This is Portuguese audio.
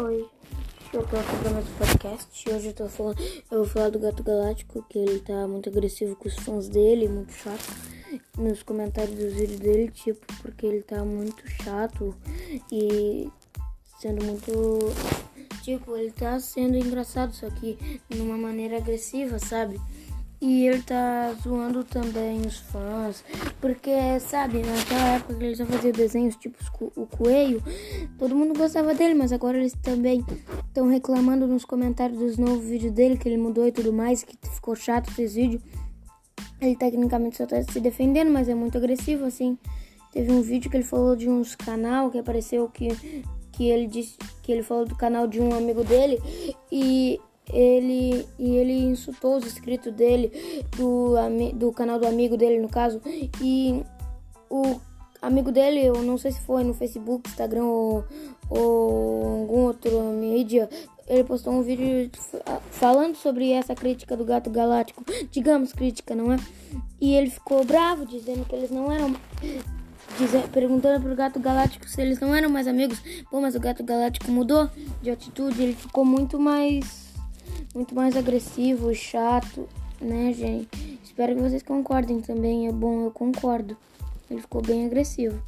Oi, eu tô fazendo esse podcast. Hoje eu tô falando, eu vou falar do Gato Galáctico, que ele tá muito agressivo com os fãs dele, muito chato. Nos comentários dos vídeos dele, tipo, porque ele tá muito chato e sendo muito. Tipo, ele tá sendo engraçado, só que de uma maneira agressiva, sabe? E ele tá zoando também os fãs. Porque, sabe, naquela época que ele já fazia desenhos tipo o coelho, todo mundo gostava dele, mas agora eles também estão reclamando nos comentários dos novos vídeos dele, que ele mudou e tudo mais, que ficou chato esses vídeos. Ele tecnicamente só tá se defendendo, mas é muito agressivo, assim. Teve um vídeo que ele falou de uns canal que apareceu que, que ele disse que ele falou do canal de um amigo dele e ele e ele insultou os inscritos dele do, do canal do amigo dele no caso e o amigo dele eu não sei se foi no Facebook Instagram ou, ou algum outro mídia ele postou um vídeo falando sobre essa crítica do gato galáctico digamos crítica não é e ele ficou bravo dizendo que eles não eram Dizer, perguntando pro gato galáctico se eles não eram mais amigos. Pô, mas o gato galáctico mudou de atitude, ele ficou muito mais muito mais agressivo, chato, né, gente? Espero que vocês concordem também. É bom, eu concordo. Ele ficou bem agressivo.